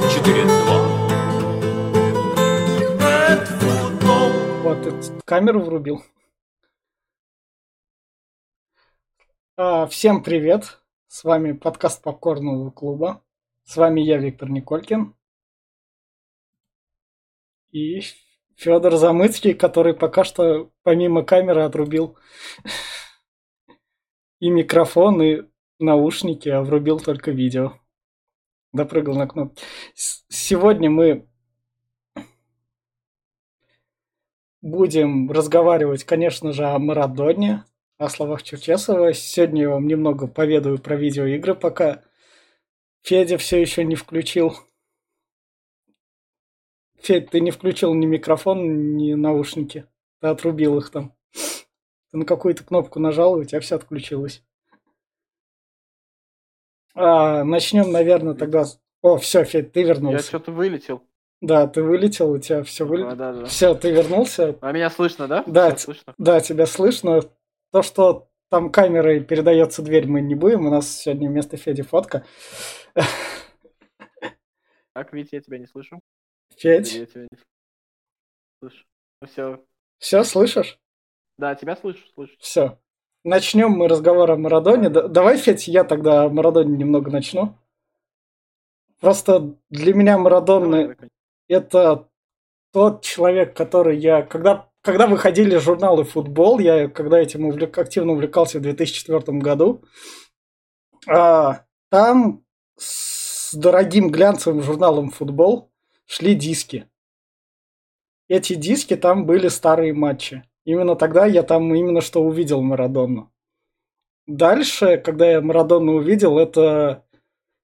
94.2 Вот, ты камеру врубил. А, всем привет! С вами подкаст Попкорного клуба. С вами я, Виктор Николькин. И Федор Замыцкий, который пока что помимо камеры отрубил и микрофон, и наушники, а врубил только видео. Допрыгал на кнопку. Сегодня мы будем разговаривать, конечно же, о Марадоне, о словах Черчесова. Сегодня я вам немного поведаю про видеоигры, пока Федя все еще не включил. Федь, ты не включил ни микрофон, ни наушники. Ты отрубил их там. Ты на какую-то кнопку нажал, и у тебя все отключилось. А, начнем, наверное, тогда... О, все, Федь, ты Я вернулся. что-то вылетел. Да, ты вылетел, у тебя все вылетело. да, да. Все, ты вернулся. А меня слышно, да? Да, слышно. Да, тебя слышно. То, что там камерой передается дверь, мы не будем. У нас сегодня вместо Феди фотка. Так, Витя, я тебя не слышу. Федь, я тебя не слышу. Ну все. все слышишь? Да, тебя слышу, слышу. Все. Начнем мы разговор о Марадоне. Да- давай, Федь, я тогда о Марадоне немного начну. Просто для меня давай, это тот человек, который я... Когда, когда выходили журналы «Футбол», я когда этим увлек- активно увлекался в 2004 году, а, там с дорогим глянцевым журналом «Футбол» шли диски. Эти диски, там были старые матчи. Именно тогда я там именно что увидел Марадону. Дальше, когда я Марадону увидел, это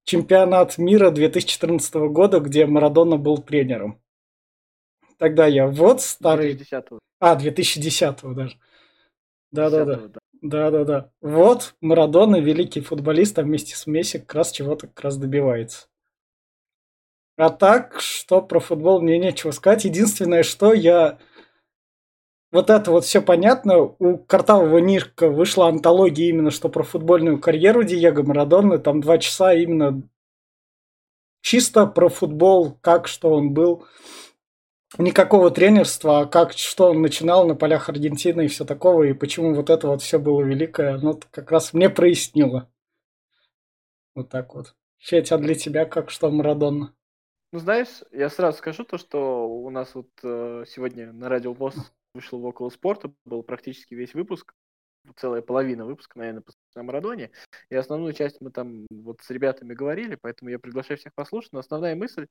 чемпионат мира 2014 года, где Марадона был тренером. Тогда я вот старый... 2010-го. А, 2010 даже. Да-да-да. 10-го, да. Да-да-да. Вот Марадона, великий футболист, а вместе с Месси как раз чего-то как раз добивается. А так, что про футбол мне нечего сказать. Единственное, что я... Вот это вот все понятно. У Картавого Нирка вышла антология именно что про футбольную карьеру Диего Марадоны. Там два часа именно чисто про футбол, как, что он был. Никакого тренерства, а как, что он начинал на полях Аргентины и все такого, и почему вот это вот все было великое, оно как раз мне прояснило. Вот так вот. Федь, а для тебя как что Марадона? Ну, знаешь, я сразу скажу то, что у нас вот э, сегодня на Радио ВОЗ вышел в около спорта, был практически весь выпуск, целая половина выпуска, наверное, посвящена Марадоне. И основную часть мы там вот с ребятами говорили, поэтому я приглашаю всех послушать. Но основная мысль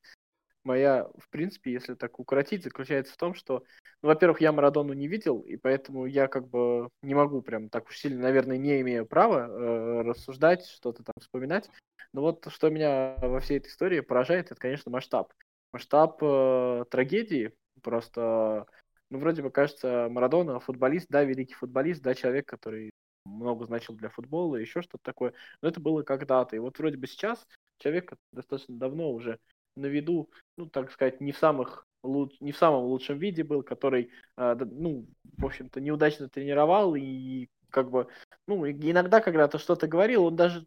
моя, в принципе, если так укоротить, заключается в том, что, ну, во-первых, я Марадону не видел, и поэтому я как бы не могу прям так уж сильно, наверное, не имею права э, рассуждать, что-то там вспоминать. Но вот что меня во всей этой истории поражает, это, конечно, масштаб. Масштаб э, трагедии. Просто, ну, вроде бы кажется, Марадона футболист, да, великий футболист, да, человек, который много значил для футбола, еще что-то такое. Но это было когда-то. И вот вроде бы сейчас человек достаточно давно уже на виду, ну, так сказать, не в самых луч- не в самом лучшем виде был, который, да, ну, в общем-то, неудачно тренировал и как бы, ну, иногда когда-то что-то говорил, он даже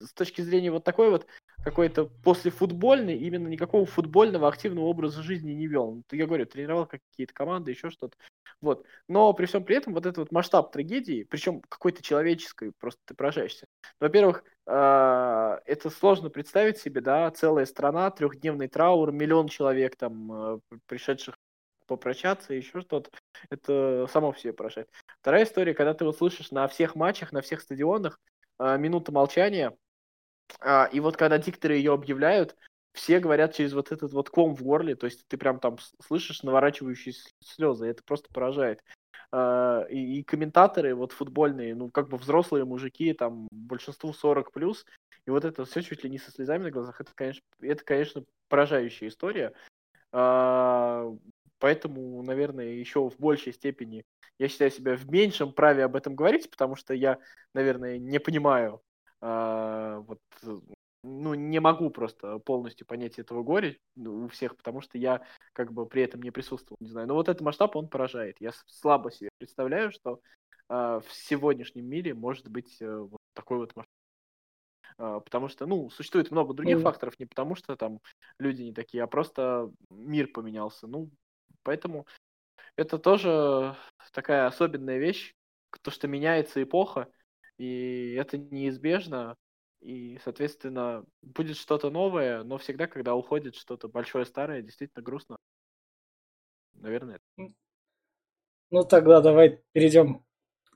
с точки зрения вот такой вот какой-то послефутбольный, именно никакого футбольного активного образа жизни не вел. Ну, Я говорю, тренировал какие-то команды, еще что-то. Вот. Но при всем при этом вот этот вот масштаб трагедии, причем какой-то человеческой, просто ты поражаешься. Во-первых, а, это сложно представить себе, да, целая страна, трехдневный траур, миллион человек там, э, пришедших попрощаться, еще что-то. Это само в себе поражает. Вторая история, когда ты вот слышишь на всех матчах, на всех стадионах а, минута молчания, а, и вот когда дикторы ее объявляют, все говорят через вот этот вот ком в горле, то есть ты прям там слышишь наворачивающиеся слезы, это просто поражает. А, И, и комментаторы вот футбольные, ну как бы взрослые мужики, там большинству 40 плюс, и вот это все чуть ли не со слезами на глазах, это, конечно, это, конечно, поражающая история. А, Поэтому, наверное, еще в большей степени я считаю себя в меньшем праве об этом говорить, потому что я, наверное, не понимаю, а, вот, э, ну, не могу просто полностью понять этого горя ну, у всех, потому что я как бы при этом не присутствовал, не знаю. Но вот этот масштаб, он поражает. Я слабо себе представляю, что а, в сегодняшнем мире может быть э, вот такой вот масштаб. Потому что, ну, существует много других Мгм. факторов, не потому что там люди не такие, а просто мир поменялся. Ну, поэтому это тоже такая особенная вещь, то, что меняется эпоха, и это неизбежно, и, соответственно, будет что-то новое, но всегда, когда уходит что-то большое, старое, действительно грустно. Наверное. Ну тогда давай перейдем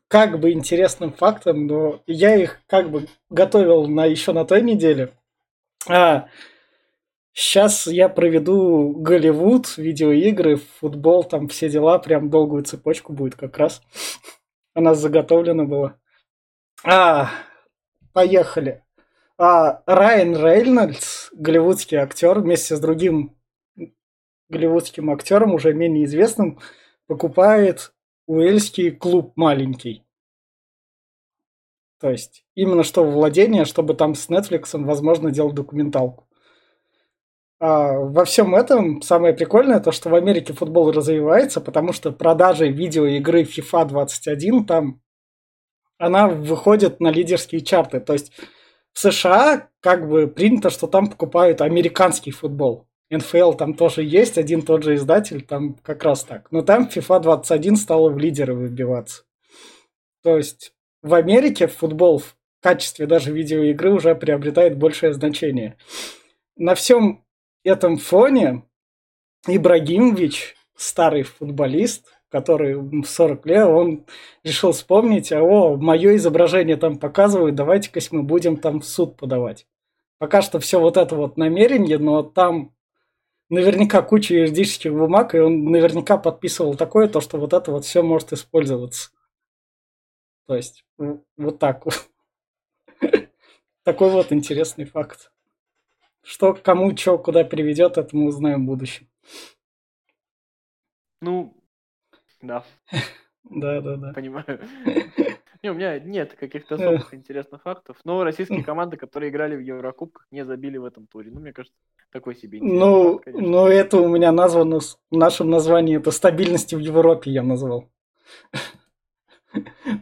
как бы интересным фактам, но я их как бы готовил на еще на той неделе. А, сейчас я проведу Голливуд, видеоигры, футбол, там все дела, прям долгую цепочку будет как раз. У нас заготовлено было. А, поехали. А, Райан Рейнольдс, голливудский актер, вместе с другим голливудским актером, уже менее известным, покупает уэльский клуб маленький. То есть именно что владение, чтобы там с Netflix, возможно, делать документалку. А во всем этом самое прикольное то, что в Америке футбол развивается, потому что продажи видеоигры FIFA 21 там она выходит на лидерские чарты. То есть в США как бы принято, что там покупают американский футбол. НФЛ там тоже есть, один тот же издатель, там как раз так. Но там FIFA 21 стала в лидеры выбиваться. То есть в Америке футбол в качестве даже видеоигры уже приобретает большее значение. На всем этом фоне Ибрагимович, старый футболист, который в 40 лет, он решил вспомнить, а о, мое изображение там показывают, давайте-ка мы будем там в суд подавать. Пока что все вот это вот намерение, но там наверняка куча юридических бумаг, и он наверняка подписывал такое, то, что вот это вот все может использоваться. То есть, вот так вот. Такой вот интересный факт. Что кому, что, куда приведет, это мы узнаем в будущем. Ну, да. Да, да, да. Понимаю. Не, у меня нет каких-то особых интересных фактов, но российские команды, которые играли в Еврокубках, не забили в этом туре. Ну, мне кажется, такой себе Ну, факт, ну это у меня названо в нашем названии, это стабильности в Европе я назвал.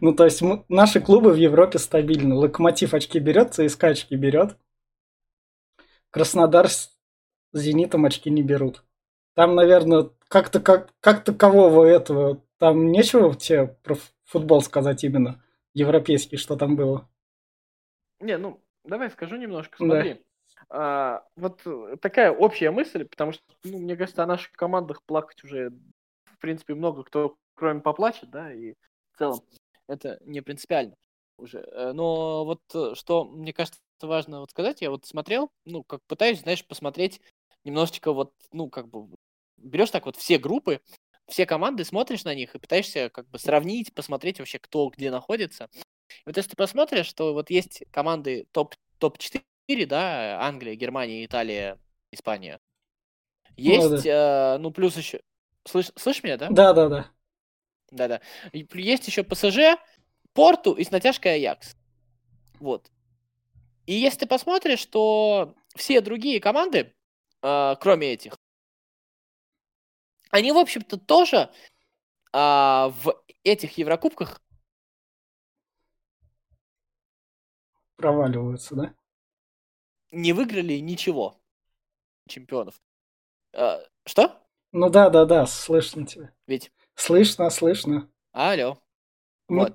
Ну, то есть мы, наши клубы в Европе стабильны. Локомотив очки берет, ЦСКА очки берет. Краснодар с Зенитом очки не берут. Там, наверное, как-то как, как такового этого, там нечего тебе про футбол сказать именно, европейский, что там было. Не, ну, давай скажу немножко, смотри. Да. А, вот такая общая мысль, потому что, ну, мне кажется, о наших командах плакать уже, в принципе, много кто, кроме поплачет, да, и в целом это не принципиально уже. Э, но вот э, что, мне кажется, важно вот сказать, я вот смотрел, ну, как пытаюсь, знаешь, посмотреть немножечко вот, ну, как бы, берешь так вот все группы, все команды, смотришь на них и пытаешься как бы сравнить, посмотреть вообще, кто где находится. И вот если ты посмотришь, что вот есть команды топ, топ-4, да, Англия, Германия, Италия, Испания. Есть, ну, да. э, ну плюс еще... Слышь, слышишь меня, да? Да, да, да. Да-да. Есть еще ПСЖ, Порту и с натяжкой Аякс. Вот. И если ты посмотришь, то все другие команды, э, кроме этих, они, в общем-то, тоже э, в этих Еврокубках проваливаются, да? Не выиграли ничего чемпионов. Э, что? Ну да, да, да, слышно тебя. Ведь Слышно, слышно. Алло. Ну... Вот.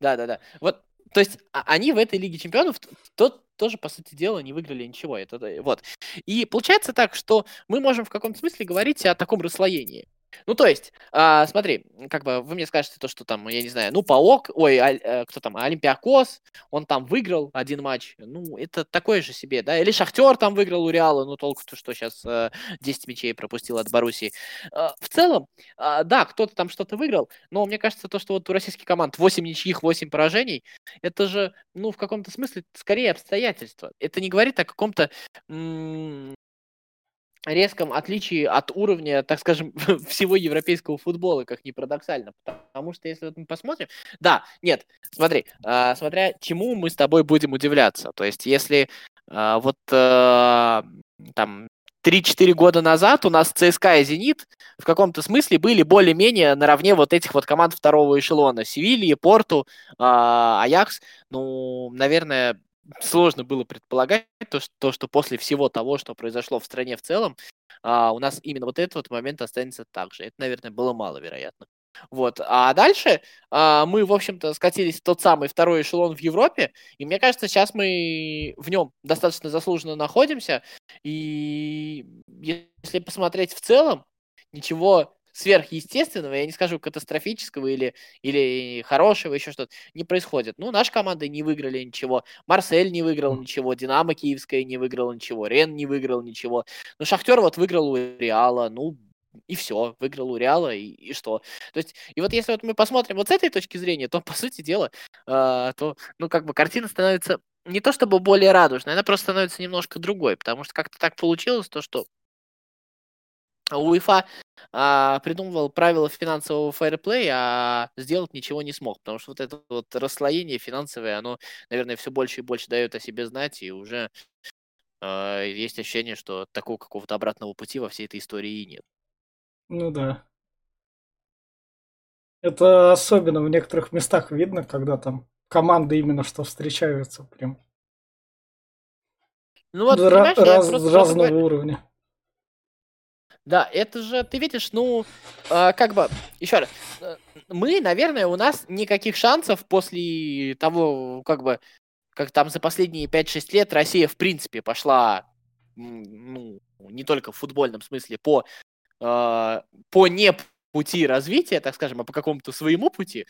Да, да, да. Вот, то есть а, они в этой Лиге Чемпионов тот тоже, по сути дела, не выиграли ничего. Это, вот. И получается так, что мы можем в каком-то смысле говорить о таком расслоении. Ну, то есть, а, смотри, как бы вы мне скажете то, что там, я не знаю, ну, Паок, ой, а, а, кто там, Олимпиакос, он там выиграл один матч, ну, это такое же себе, да, или Шахтер там выиграл у Реала, ну, толку то, что сейчас а, 10 мячей пропустил от Боруссии. А, в целом, а, да, кто-то там что-то выиграл, но мне кажется, то, что вот у российских команд 8 ничьих, 8 поражений, это же, ну, в каком-то смысле, скорее обстоятельства. Это не говорит о каком-то резком отличии от уровня, так скажем, всего европейского футбола, как ни парадоксально. Потому что если вот мы посмотрим... Да, нет, смотри, э, смотря чему мы с тобой будем удивляться. То есть если э, вот э, там 3-4 года назад у нас ЦСКА и Зенит в каком-то смысле были более-менее наравне вот этих вот команд второго эшелона. Севильи, Порту, Аякс. Ну, наверное, сложно было предполагать то, что, то, что после всего того, что произошло в стране в целом, а, у нас именно вот этот вот момент останется так же. Это, наверное, было маловероятно. Вот. А дальше а, мы, в общем-то, скатились в тот самый второй эшелон в Европе, и мне кажется, сейчас мы в нем достаточно заслуженно находимся, и если посмотреть в целом, ничего сверхъестественного, я не скажу катастрофического или, или хорошего, еще что-то, не происходит. Ну, наши команды не выиграли ничего, Марсель не выиграл ничего, Динамо Киевская не выиграла ничего, Рен не выиграл ничего. Ну, Шахтер вот выиграл у Реала, ну, и все, выиграл у Реала, и, и что? То есть, и вот если вот мы посмотрим вот с этой точки зрения, то, по сути дела, э, то, ну, как бы картина становится не то чтобы более радужной, она просто становится немножко другой, потому что как-то так получилось, то, что УЕФА а, придумывал правила финансового фэрплея, а сделать ничего не смог, потому что вот это вот расслоение финансовое, оно, наверное, все больше и больше дает о себе знать, и уже а, есть ощущение, что такого какого-то обратного пути во всей этой истории и нет. Ну да. Это особенно в некоторых местах видно, когда там команды именно что встречаются прям. Ну вот, Ра- раз, разного уровня. Да, это же, ты видишь, ну, э, как бы, еще раз, э, мы, наверное, у нас никаких шансов после того, как бы, как там за последние 5-6 лет Россия, в принципе, пошла, ну, не только в футбольном смысле, по, э, по не пути развития, так скажем, а по какому-то своему пути,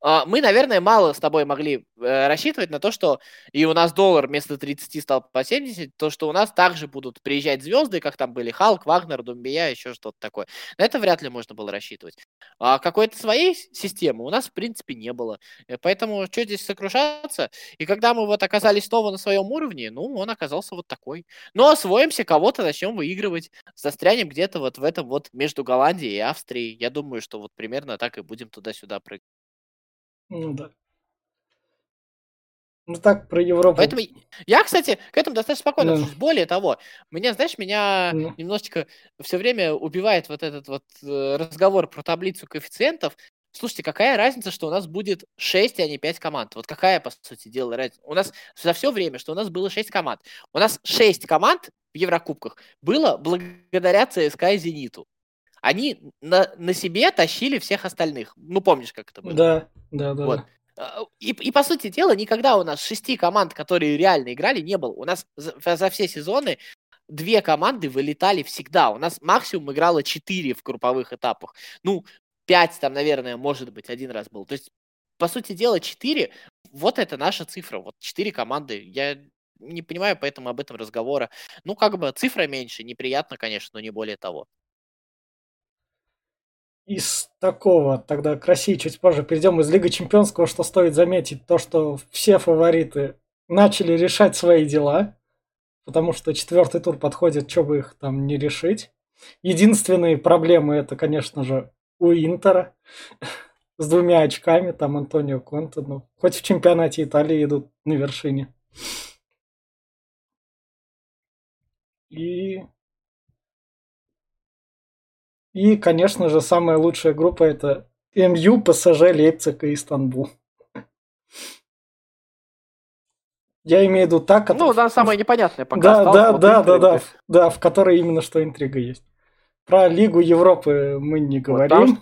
мы, наверное, мало с тобой могли э, рассчитывать на то, что и у нас доллар вместо 30 стал по 70, то, что у нас также будут приезжать звезды, как там были Халк, Вагнер, Думбия, еще что-то такое. На это вряд ли можно было рассчитывать. А какой-то своей системы у нас, в принципе, не было. Э, поэтому что здесь сокрушаться? И когда мы вот оказались снова на своем уровне, ну, он оказался вот такой. Но ну, освоимся, кого-то начнем выигрывать. Застрянем где-то вот в этом вот между Голландией и Австрией. Я думаю, что вот примерно так и будем туда-сюда прыгать. Ну да. Ну так, про Европу. Поэтому я, кстати, к этому достаточно спокойно отношусь. Более того, меня, знаешь, меня ну. немножечко все время убивает вот этот вот э, разговор про таблицу коэффициентов. Слушайте, какая разница, что у нас будет 6, а не 5 команд? Вот какая, по сути дела, разница? У нас за все время, что у нас было 6 команд. У нас 6 команд в Еврокубках было благодаря ЦСКА и Зениту они на, на себе тащили всех остальных. Ну, помнишь, как это было? Да, да, да. Вот. А, и, и, по сути дела, никогда у нас шести команд, которые реально играли, не было. У нас за, за все сезоны две команды вылетали всегда. У нас максимум играло четыре в групповых этапах. Ну, пять там, наверное, может быть, один раз был. То есть, по сути дела, четыре, вот это наша цифра. Вот четыре команды. Я не понимаю поэтому об этом разговора. Ну, как бы цифра меньше, неприятно, конечно, но не более того из такого, тогда к России чуть позже перейдем, из Лиги Чемпионского, что стоит заметить, то, что все фавориты начали решать свои дела, потому что четвертый тур подходит, что бы их там не решить. Единственные проблемы это, конечно же, у Интера с двумя очками, там Антонио Конте, ну, хоть в чемпионате Италии идут на вершине. И и, конечно же, самая лучшая группа это МЮ, ПСЖ, Лейпциг и Истанбул. Я имею в виду так. Ну, да, самое непонятное пока да, осталось. Да, вот да, да, да, да, в которой именно что интрига есть. Про Лигу Европы мы не говорим. Вот, что...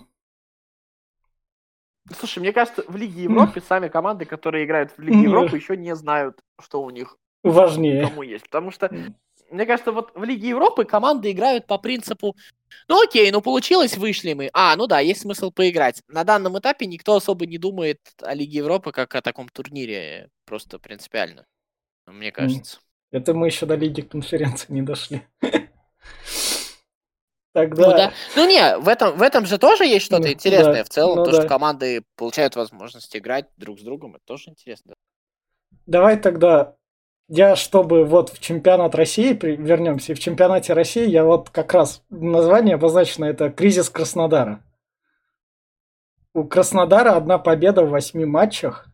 Слушай, мне кажется, в Лиге Европы сами команды, которые играют в Лиге Европы, еще не знают, что у них важнее. Кому есть. Потому что мне кажется, вот в Лиге Европы команды играют по принципу, ну окей, ну получилось, вышли мы. А, ну да, есть смысл поиграть. На данном этапе никто особо не думает о Лиге Европы как о таком турнире, просто принципиально, мне кажется. Это мы еще до Лиги конференции не дошли. Тогда... Ну, да. ну не, в этом, в этом же тоже есть что-то ну, интересное да. в целом, ну, то, да. что команды получают возможность играть друг с другом, это тоже интересно. Давай тогда я, чтобы вот в чемпионат России, вернемся, в чемпионате России, я вот как раз название обозначено, это «Кризис Краснодара». У Краснодара одна победа в восьми матчах,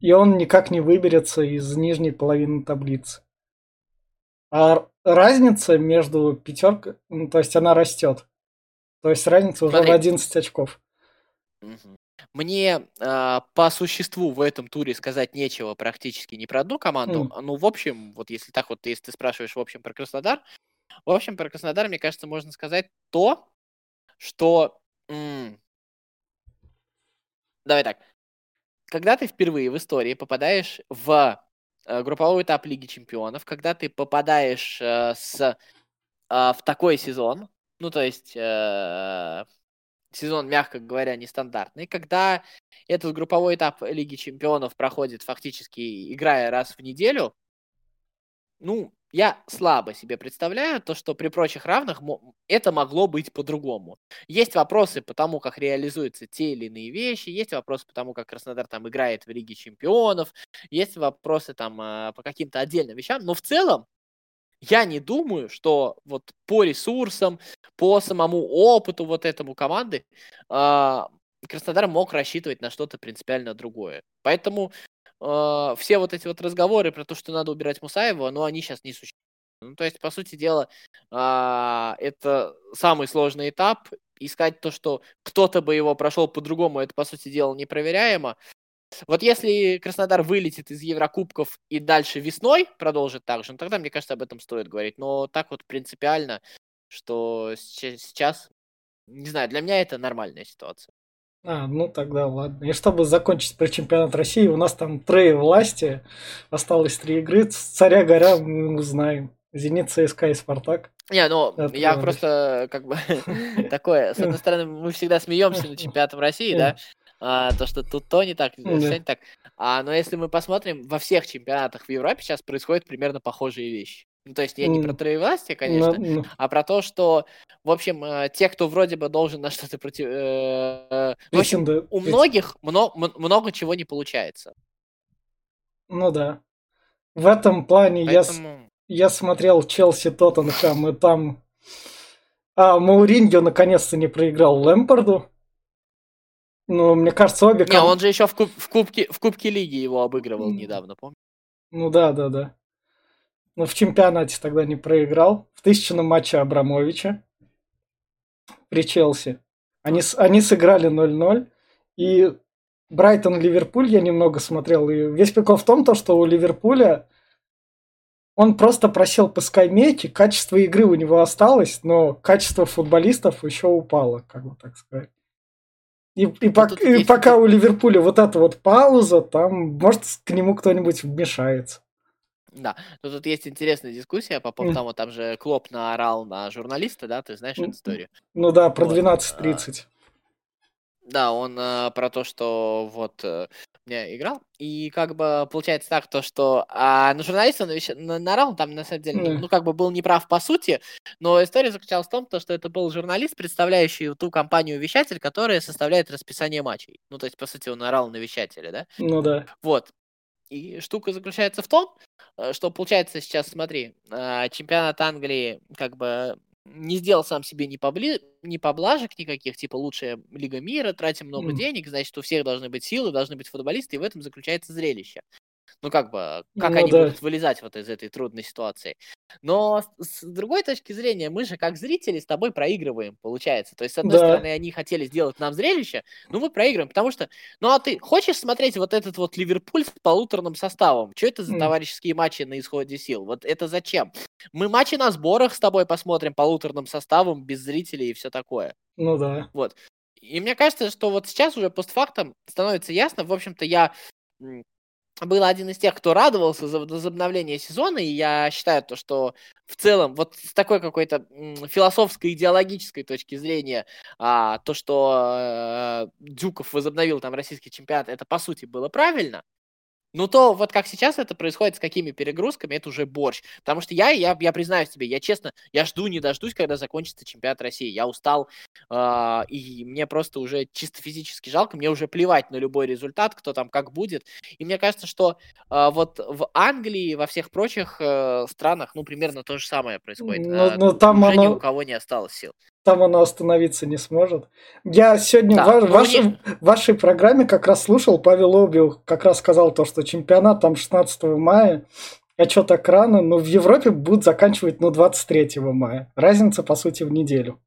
и он никак не выберется из нижней половины таблицы. А разница между пятеркой, ну, то есть она растет. То есть разница уже Смотри. в 11 очков. Мне э, по существу в этом туре сказать нечего практически ни про одну команду. М. Ну, в общем, вот если так вот, если ты спрашиваешь в общем про Краснодар, в общем про Краснодар, мне кажется, можно сказать то, что... м, Давай так. Когда ты впервые в истории попадаешь в э, групповой этап Лиги Чемпионов, когда ты попадаешь э, с, э, в такой сезон, ну, то есть э, сезон, мягко говоря, нестандартный, когда этот групповой этап Лиги Чемпионов проходит фактически играя раз в неделю, ну, я слабо себе представляю то, что при прочих равных это могло быть по-другому. Есть вопросы по тому, как реализуются те или иные вещи, есть вопросы по тому, как Краснодар там играет в Лиге Чемпионов, есть вопросы там а, по каким-то отдельным вещам, но в целом я не думаю, что вот по ресурсам, по самому опыту вот этому команды а, Краснодар мог рассчитывать на что-то принципиально другое. Поэтому а, все вот эти вот разговоры про то, что надо убирать Мусаева, ну, они сейчас не существуют. Ну, то есть, по сути дела, а, это самый сложный этап. Искать то, что кто-то бы его прошел по-другому, это, по сути дела, непроверяемо. Вот если Краснодар вылетит из Еврокубков и дальше весной продолжит так же, ну, тогда, мне кажется, об этом стоит говорить. Но так вот принципиально, что сейчас, не знаю, для меня это нормальная ситуация. А, ну тогда ладно. И чтобы закончить про чемпионат России, у нас там трое власти. Осталось три игры. Царя горя мы узнаем. Зенит, ЦСКА и Спартак. Не, ну, Это я просто как бы такое, с одной стороны, мы всегда смеемся над чемпионатом России, да, а, то, что тут то не так, Да. все не так. А, но если мы посмотрим, во всех чемпионатах в Европе сейчас происходят примерно похожие вещи. Ну, то есть я не про троевластие, конечно, Ну, ну, а про то, что, в общем, э, те, кто вроде бы должен на что-то против... э, В общем, претенда- у многих мно- м- много чего не получается. Ну да. В этом плане я, Поэтому... я смотрел Челси Тоттенхэм, и там а, Мауриньо наконец-то не проиграл Лэмпорду. Ну, мне кажется, обе Не, он же еще в, куб- в, кубке, в Кубке Лиги его обыгрывал М. недавно, помню. Ну да, да, да. Но в чемпионате тогда не проиграл. В тысячном матче Абрамовича при Челси. Они, они сыграли 0-0. И Брайтон-Ливерпуль я немного смотрел. И весь прикол в том, то, что у Ливерпуля он просто просел по скамейке, качество игры у него осталось, но качество футболистов еще упало, как бы так сказать. И, и, пок- и есть пока у Ливерпуля вот эта вот пауза, там, может, к нему кто-нибудь вмешается. Да, но тут есть интересная дискуссия по поводу того, там же Клоп наорал на журналиста, да, ты знаешь эту историю? Ну да, про Вот, 12.30. Да, он э, про то, что вот э, меня играл, и как бы получается так, то, что а, на журналиста навещ- на- наорал, там на самом деле, ну, ну, как бы был неправ по сути, но история заключалась в том, то, что это был журналист, представляющий ту компанию-вещатель, которая составляет расписание матчей. Ну, то есть, по сути, он наорал на вещателя, да? Ну да. Вот. И штука заключается в том, э, что получается сейчас, смотри, а, чемпионат Англии как бы не сделал сам себе ни, побли... ни поблажек никаких, типа лучшая лига мира, тратим много Мгм. денег, значит, у всех должны быть силы, должны быть футболисты, и в этом заключается зрелище. Ну, как бы, как Ну они да. будут вылезать вот из этой трудной ситуации. Но с, другой точки зрения, мы же как зрители с тобой проигрываем, получается. То есть, с одной Да. стороны, они хотели сделать нам зрелище, но мы проигрываем, потому что, ну а ты хочешь смотреть вот этот вот Ливерпуль с полуторным составом? Что это за М. товарищеские матчи на исходе сил? Вот это зачем? Мы матчи на сборах с тобой посмотрим полуторным составом, без зрителей и все такое. Ну да. Вот. И мне кажется, что вот сейчас уже постфактом становится ясно. В общем-то, я был один из тех, кто радовался за возобновление сезона, и я считаю то, что в целом вот с такой какой-то философской, идеологической точки зрения, а, то, что э, Дюков возобновил там российский чемпионат, это по сути было правильно. Ну то вот как сейчас это происходит, с какими перегрузками, это уже борщ. Потому что я, я, я признаюсь тебе, я честно, я жду не дождусь, когда закончится чемпионат России. Я устал, а, и мне просто уже чисто физически жалко, мне уже плевать на любой результат, кто там как будет. И мне кажется, что а, вот в Англии, во всех прочих э, странах, ну, примерно то же самое происходит. Ну- А, ну, там уже ни оно- у кого не осталось сил. Там оно остановиться не сможет. Я сегодня Да, в ну, вашей, не- в вашей программе как раз слушал, Павел Обиу как раз сказал то, что чемпионат там 16 мая, а что так рано, но в Европе будут заканчивать, ну, 23 мая. Разница, по сути, в неделю.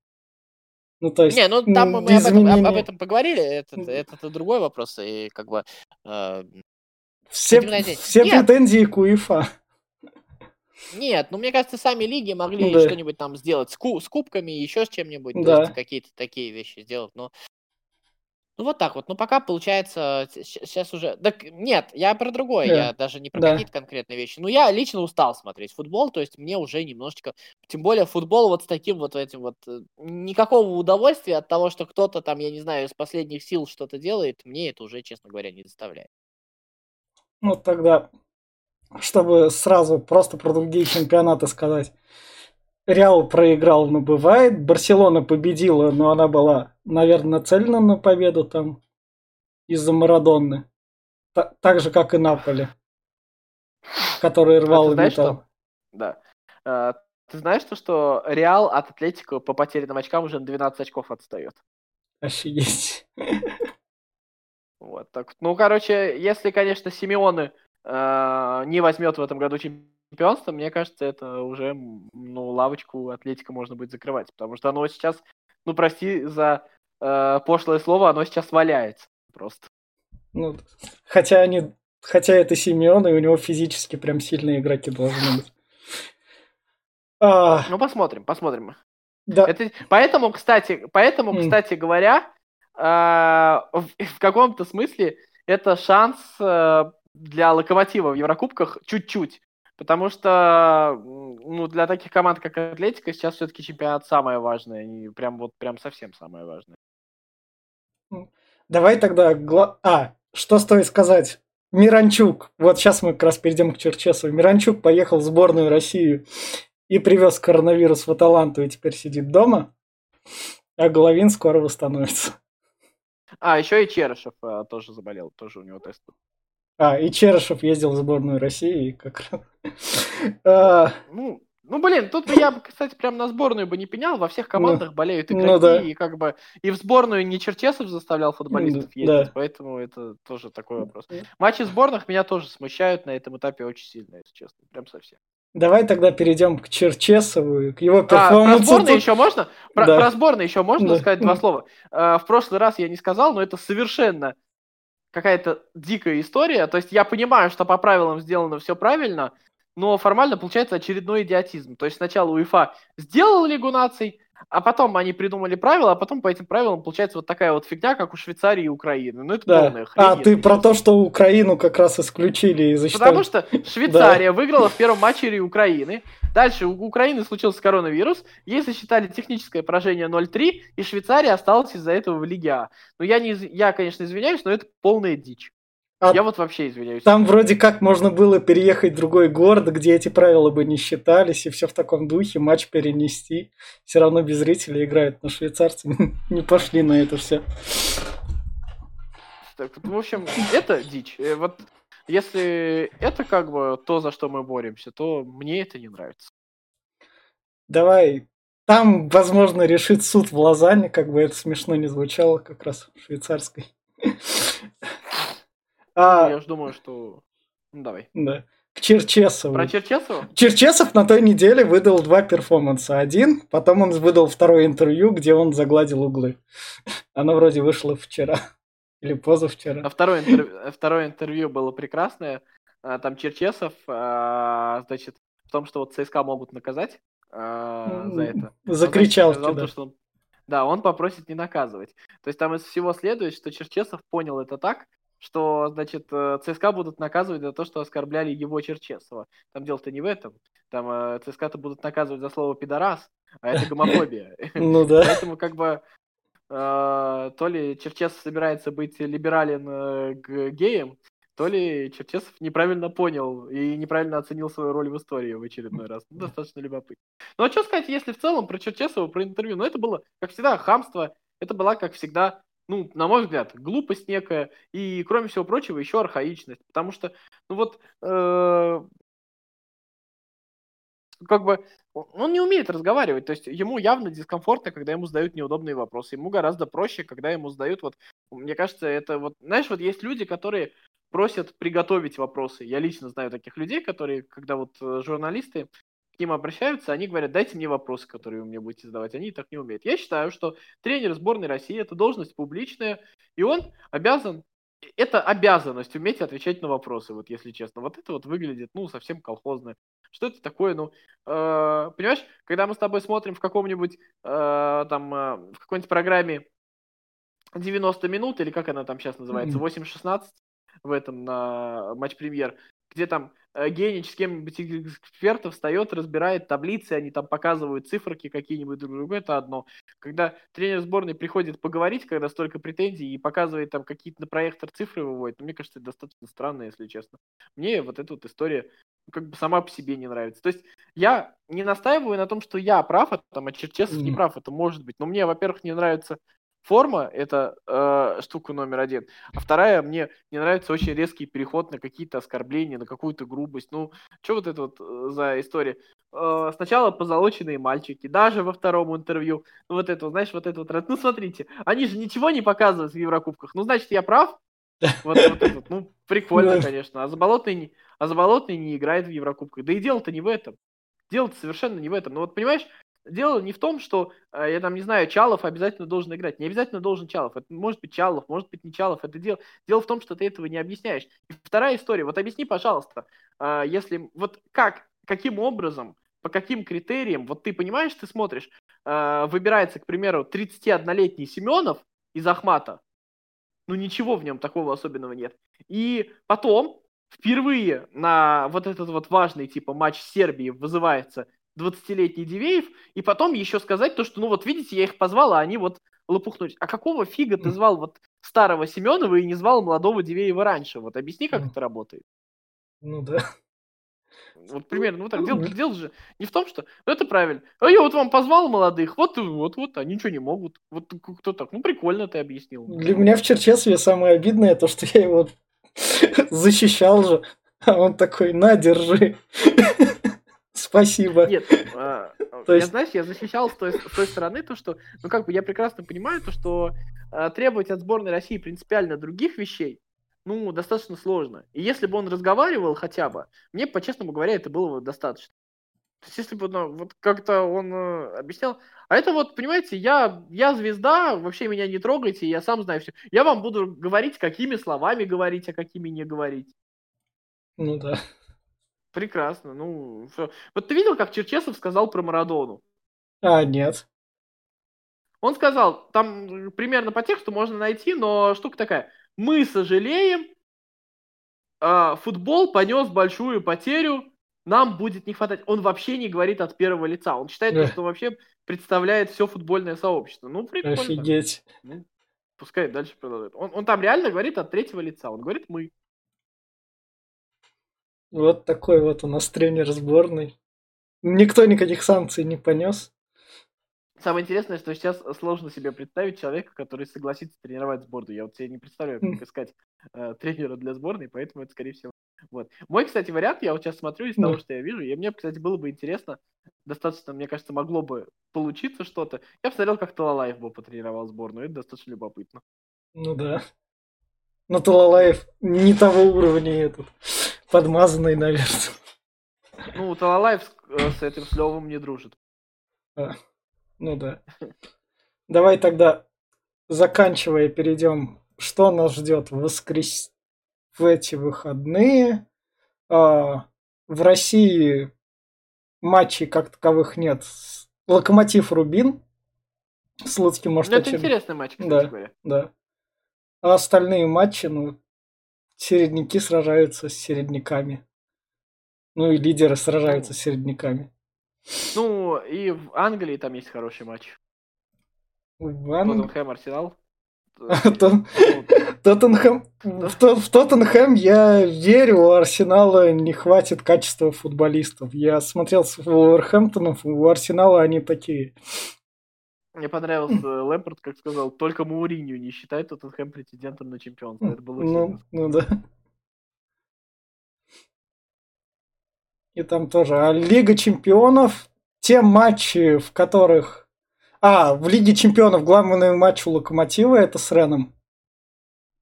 Ну, то есть, Не, ну там мы об этом, об- об изменения. этом поговорили, это, это, это другой вопрос, и как бы... э, Все, все Нет. претензии к УЕФА. Нет, ну мне кажется, сами лиги могли Да. что-нибудь там сделать с, ку- с кубками, еще с чем-нибудь, Да. есть какие-то такие вещи сделать, но... Ну вот так вот, ну пока получается, сейчас уже... Так нет, я про другое, Да. я даже не про Да. какие-то конкретные вещи. Ну я лично устал смотреть футбол, то есть мне уже немножечко... Тем более футбол вот с таким вот этим вот... э, Никакого удовольствия от того, что кто-то там, я не знаю, из последних сил что-то делает, мне это уже, честно говоря, не доставляет. Ну, тогда, чтобы сразу просто про другие чемпионаты сказать. Реал проиграл, но бывает. Барселона победила, но она была, наверное, нацелена на победу там из-за Марадонны. Та- так же, как и Наполи, который А рвал и знаешь металл. что? Да. А, Ты знаешь то, что Реал от Атлетико по потерянным очкам уже на 12 очков отстает? Офигеть. Вот так. Ну, короче, если, конечно, Симеоны не возьмет в этом году чемпионство, мне кажется, это уже, ну, лавочку Атлетика можно будет закрывать, потому что оно сейчас, ну, прости за э, пошлое слово, оно сейчас валяется просто. Ну, хотя они, хотя это Симеон, и у него физически прям сильные игроки должны быть. А, Ну, посмотрим, посмотрим. да, Это, поэтому, кстати, поэтому, М. кстати говоря, э, в, в каком-то смысле это шанс э, для Локомотива в Еврокубках чуть-чуть. Потому что ну, для таких команд, как Атлетика, сейчас все-таки чемпионат самое важное. И прям вот прям совсем самое важное. Давай тогда... гла- А, что стоит сказать? Миранчук. Вот сейчас мы как раз перейдем к Черчесову. Миранчук поехал в сборную России и привез коронавирус в Аталанту и теперь сидит дома. А Головин скоро восстановится. А, еще и Черышев э, тоже заболел, тоже у него тест. А, и Черышев ездил в сборную России и как раз... А, Ну, ну, блин, тут бы я, бы, кстати, прям на сборную бы не пенял. Во всех командах болеют игроки, ну да. и как бы и в сборную не Черчесов заставлял футболистов М, ездить, да. поэтому это тоже такой вопрос. Матчи сборных меня тоже смущают на этом этапе очень сильно, если честно, прям совсем. Давай тогда перейдем к Черчесову, к его А, про перформансу. сборную Тут- еще можно? Про, Да. про сборную еще можно Да. сказать два слова? Э, В прошлый раз я не сказал, но это совершенно какая-то дикая история. То есть я понимаю, что по правилам сделано все правильно, но формально получается очередной идиотизм. То есть сначала УЕФА сделал Лигу наций, а потом они придумали правила, а потом по этим правилам получается вот такая вот фигня, как у Швейцарии и Украины. Ну это полная Да. хрень. А, ты про то, что Украину как раз исключили и засчитали. Потому что Швейцария выиграла в первом матче Украины. Дальше у Украины случился коронавирус. Ей засчитали техническое поражение 0-3, и Швейцария осталась из-за этого в Лиге А. Ну, я, не, я, конечно, извиняюсь, но это полная дичь. А Я вот вообще извиняюсь. Там вроде как можно было переехать в другой город, где эти правила бы не считались, и все в таком духе, матч перенести. Все равно без зрителей играют, но швейцарцы не пошли на это все. Так, в общем, это дичь. Э, Вот если это как бы то, за что мы боремся, то мне это не нравится. Давай. Там, возможно, решит суд в Лозанне, как бы это смешно не звучало, как раз в швейцарской. А, Я же думаю, что... Ну, давай. да. К Черчесову. Про Черчесова? Черчесов на той неделе выдал два перформанса. Один, потом он выдал второе интервью, где он загладил углы. Оно вроде вышло вчера. Или А позавчера. второе, интервью, второе интервью было прекрасное. А, Там Черчесов, а, значит, в том, что вот ЦСКА могут наказать а, за это. Закричал. сказал да. то, что он- да, он попросит не наказывать. То есть там из всего следует, что Черчесов понял это так, что, значит, э, ЦСКА будут наказывать за то, что оскорбляли его Черчесова. Там дело-то не в этом. Там э, ЦСКА-то будут наказывать за слово «пидорас», а это гомофобия. Ну да. Поэтому как бы то ли Черчесов собирается быть либерален э, к геям, то ли Черчесов неправильно понял и неправильно оценил свою роль в истории в очередной раз. Ну, достаточно любопытно. Ну, а что сказать, если в целом про Черчесова, про интервью? Ну, это было, как всегда, хамство. Это была, как всегда, ну, на мой взгляд, глупость некая. И, кроме всего прочего, еще архаичность. Потому что, ну вот, э, как бы он не умеет разговаривать, то есть ему явно дискомфортно, когда ему задают неудобные вопросы. Ему гораздо проще, когда ему задают вот, мне кажется, это вот, знаешь, вот есть люди, которые просят приготовить вопросы. Я лично знаю таких людей, которые, когда вот э, журналисты к ним обращаются, они говорят, дайте мне вопросы, которые вы мне будете задавать. Они так не умеют. Я считаю, что тренер сборной России – это должность публичная, и он обязан это обязанность уметь отвечать на вопросы, вот если честно. Вот это вот выглядит, ну, совсем колхозно. Что это такое, ну, э, понимаешь, когда мы с тобой смотрим в каком-нибудь, э, там, э, в какой-нибудь программе 90 минут, или как она там сейчас называется, 8-16 в этом на матч-премьер, где там Генич с кем-нибудь из экспертов встает, разбирает таблицы, они там показывают циферки какие-нибудь друг другу, это одно. Когда тренер сборной приходит поговорить, когда столько претензий и показывает там какие-то на проектор цифры выводит, ну, мне кажется, это достаточно странно, если честно. Мне вот эта вот история ну, как бы сама по себе не нравится. То есть я не настаиваю на том, что я прав, а там, а Черчесов mm. не прав, это может быть. Но мне, во-первых, не нравится форма – это э, штука номер один. А вторая, мне не нравится очень резкий переход на какие-то оскорбления, на какую-то грубость. Ну, что вот это вот э, за история? Э, сначала позолоченные мальчики, даже во втором интервью. Ну, вот это, знаешь, вот это вот. Ну, смотрите, они же ничего не показывают в Еврокубках. Ну, значит, я прав? Вот, вот это вот. Ну, прикольно, конечно. А Заболотный, а Заболотный не играет в Еврокубках. Да и дело-то не в этом. Дело-то совершенно не в этом. Но вот, понимаешь, дело не в том, что, э, я там не знаю, Чалов обязательно должен играть. Не обязательно должен Чалов. Это может быть Чалов, может быть не Чалов. Это дело, дело в том, что ты этого не объясняешь. И вторая история. Вот объясни, пожалуйста, э, если вот как, каким образом, по каким критериям, вот ты понимаешь, ты смотришь, э, выбирается, к примеру, 31-летний Семенов из Ахмата, ну ничего в нем такого особенного нет. И потом впервые на вот этот вот важный типа матч Сербии вызывается 20-летний Дивеев, и потом еще сказать то, что, ну вот видите, я их позвал, а они вот лопухнулись. А какого фига ты звал вот старого Семенова и не звал молодого Дивеева раньше? Вот объясни, как это работает. Ну да. Вот примерно, вот так. Дело, дело же не в том, что ну, это правильно. А я вот вам позвал молодых, вот, вот, вот, они ничего не могут. Вот кто так, ну прикольно ты объяснил. Для меня в Черчесове самое обидное то, что я его защищал же. А он такой, на, держи. Спасибо. Нет, а, то есть... я, знаешь, я защищал с той, с той стороны то, что, ну, как бы я прекрасно понимаю то, что а, требовать от сборной России принципиально других вещей, ну, достаточно сложно. И если бы он разговаривал хотя бы, мне, по-честному говоря, это было бы достаточно. То есть, если бы ну, вот как-то он э, объяснял, а это вот, понимаете, я, я звезда, вообще меня не трогайте, я сам знаю все. Я вам буду говорить, какими словами говорить, а какими не говорить. Ну да. Прекрасно. Ну, всё. Вот ты видел, как Черчесов сказал про Марадону? А, нет. Он сказал, там примерно по тексту можно найти, но штука такая. Мы сожалеем, а, футбол понес большую потерю, нам будет не хватать. Он вообще не говорит от первого лица. Он считает, Да. что вообще представляет все футбольное сообщество. Ну, прикольно. Офигеть. Ну, пускай дальше продолжает. Он, он там реально говорит от третьего лица. Он говорит мы. Вот такой вот у нас тренер сборной. Никто никаких санкций не понес. Самое интересное, что сейчас сложно себе представить человека, который согласится тренировать сборную. Я вот себе не представляю, как искать э, тренера для сборной, поэтому это, скорее всего, вот. Мой, кстати, вариант, я вот сейчас смотрю из того, Ну. что я вижу, и мне, кстати, было бы интересно, достаточно, мне кажется, могло бы получиться что-то. Я посмотрел, как Талалаев бы потренировал сборную, это достаточно любопытно. Ну да. Но Талалаев не того уровня этот. Подмазанный, наверное. Ну, Талалаев с, э, с этим с Левым не дружит. Ну да. Давай тогда, заканчивая, перейдем. Что нас ждет в воскрес... в эти выходные? А, в России матчей как таковых нет. Локомотив Рубин. Слуцкий может Ну, это очень- интересный матч, кстати Да. говоря. Да. А остальные матчи, ну, середняки сражаются с середняками. Ну и лидеры сражаются с середняками. Ну, и в Англии там есть хороший матч. В Ан- Тоттенхэм, Арсенал. Тот- Ну, Тоттенхэм. В, То- в Тоттенхэм я верю, у Арсенала не хватит качества футболистов. Я смотрел с Вулверхэмптоном, у Арсенала они такие. Мне понравился Лэмпорт, как сказал, только Мауринью не считает Тоттенхэм претендентом на чемпионство. Это было Ну, ну да. И там тоже. А Лига чемпионов, те матчи, в которых... А, в Лиге чемпионов главный матч у Локомотива это с Реном.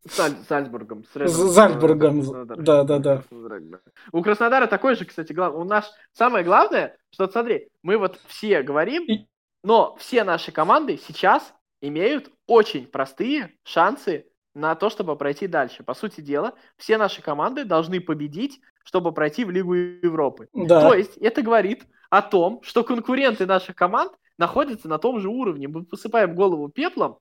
С Аль- Зальцбургом. с Зальцбургом. Краснодар. Да, да, да. У Краснодара такой же, кстати, глав... у нас самое главное, что смотри, мы вот все говорим, И- но все наши команды сейчас имеют очень простые шансы на то, чтобы пройти дальше. По сути дела, все наши команды должны победить, чтобы пройти в Лигу Европы. Да. То есть это говорит о том, что конкуренты наших команд находятся на том же уровне. Мы посыпаем голову пеплом.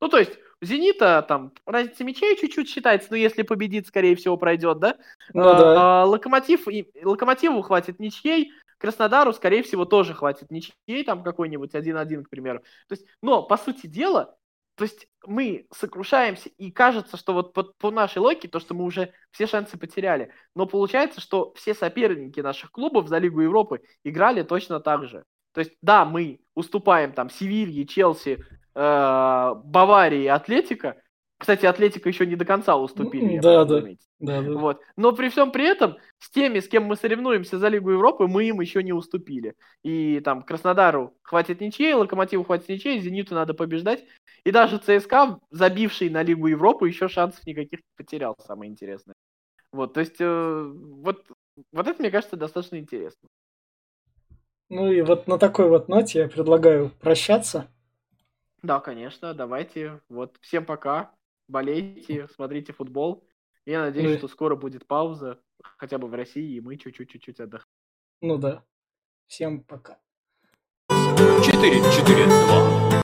Ну, то есть, у Зенита там разница мячей чуть-чуть считается, но если победит, скорее всего, пройдет, да? Ну да. А, Локомотив, и- Локомотиву хватит ничьей, Краснодару, скорее всего, тоже хватит ничьей, там какой-нибудь 1-1, к примеру. То есть, но, по сути дела, то есть мы сокрушаемся, и кажется, что вот по, по нашей логике, то, что мы уже все шансы потеряли. Но получается, что все соперники наших клубов за Лигу Европы играли точно так же. То есть, да, мы уступаем там Севилье, Челси, э, Баварии, Атлетика. Кстати, Атлетика еще не до конца уступили. Да, да. Да, да. Вот. Но при всем при этом, с теми, с кем мы соревнуемся за Лигу Европы, мы им еще не уступили. И там Краснодару хватит ничьей, Локомотиву хватит ничьей, Зениту надо побеждать. И даже ЦСКА, забивший на Лигу Европы, еще шансов никаких не потерял, самое интересное. Вот, то есть, э, вот, вот это, мне кажется, достаточно интересно. Ну и вот на такой вот ноте я предлагаю прощаться. Да, конечно, давайте. Вот, всем пока. Болейте, смотрите футбол. Я надеюсь, Ну что скоро будет пауза, хотя бы в России, и мы чуть-чуть-чуть отдохнем. Ну да. Всем пока. 4-4-2.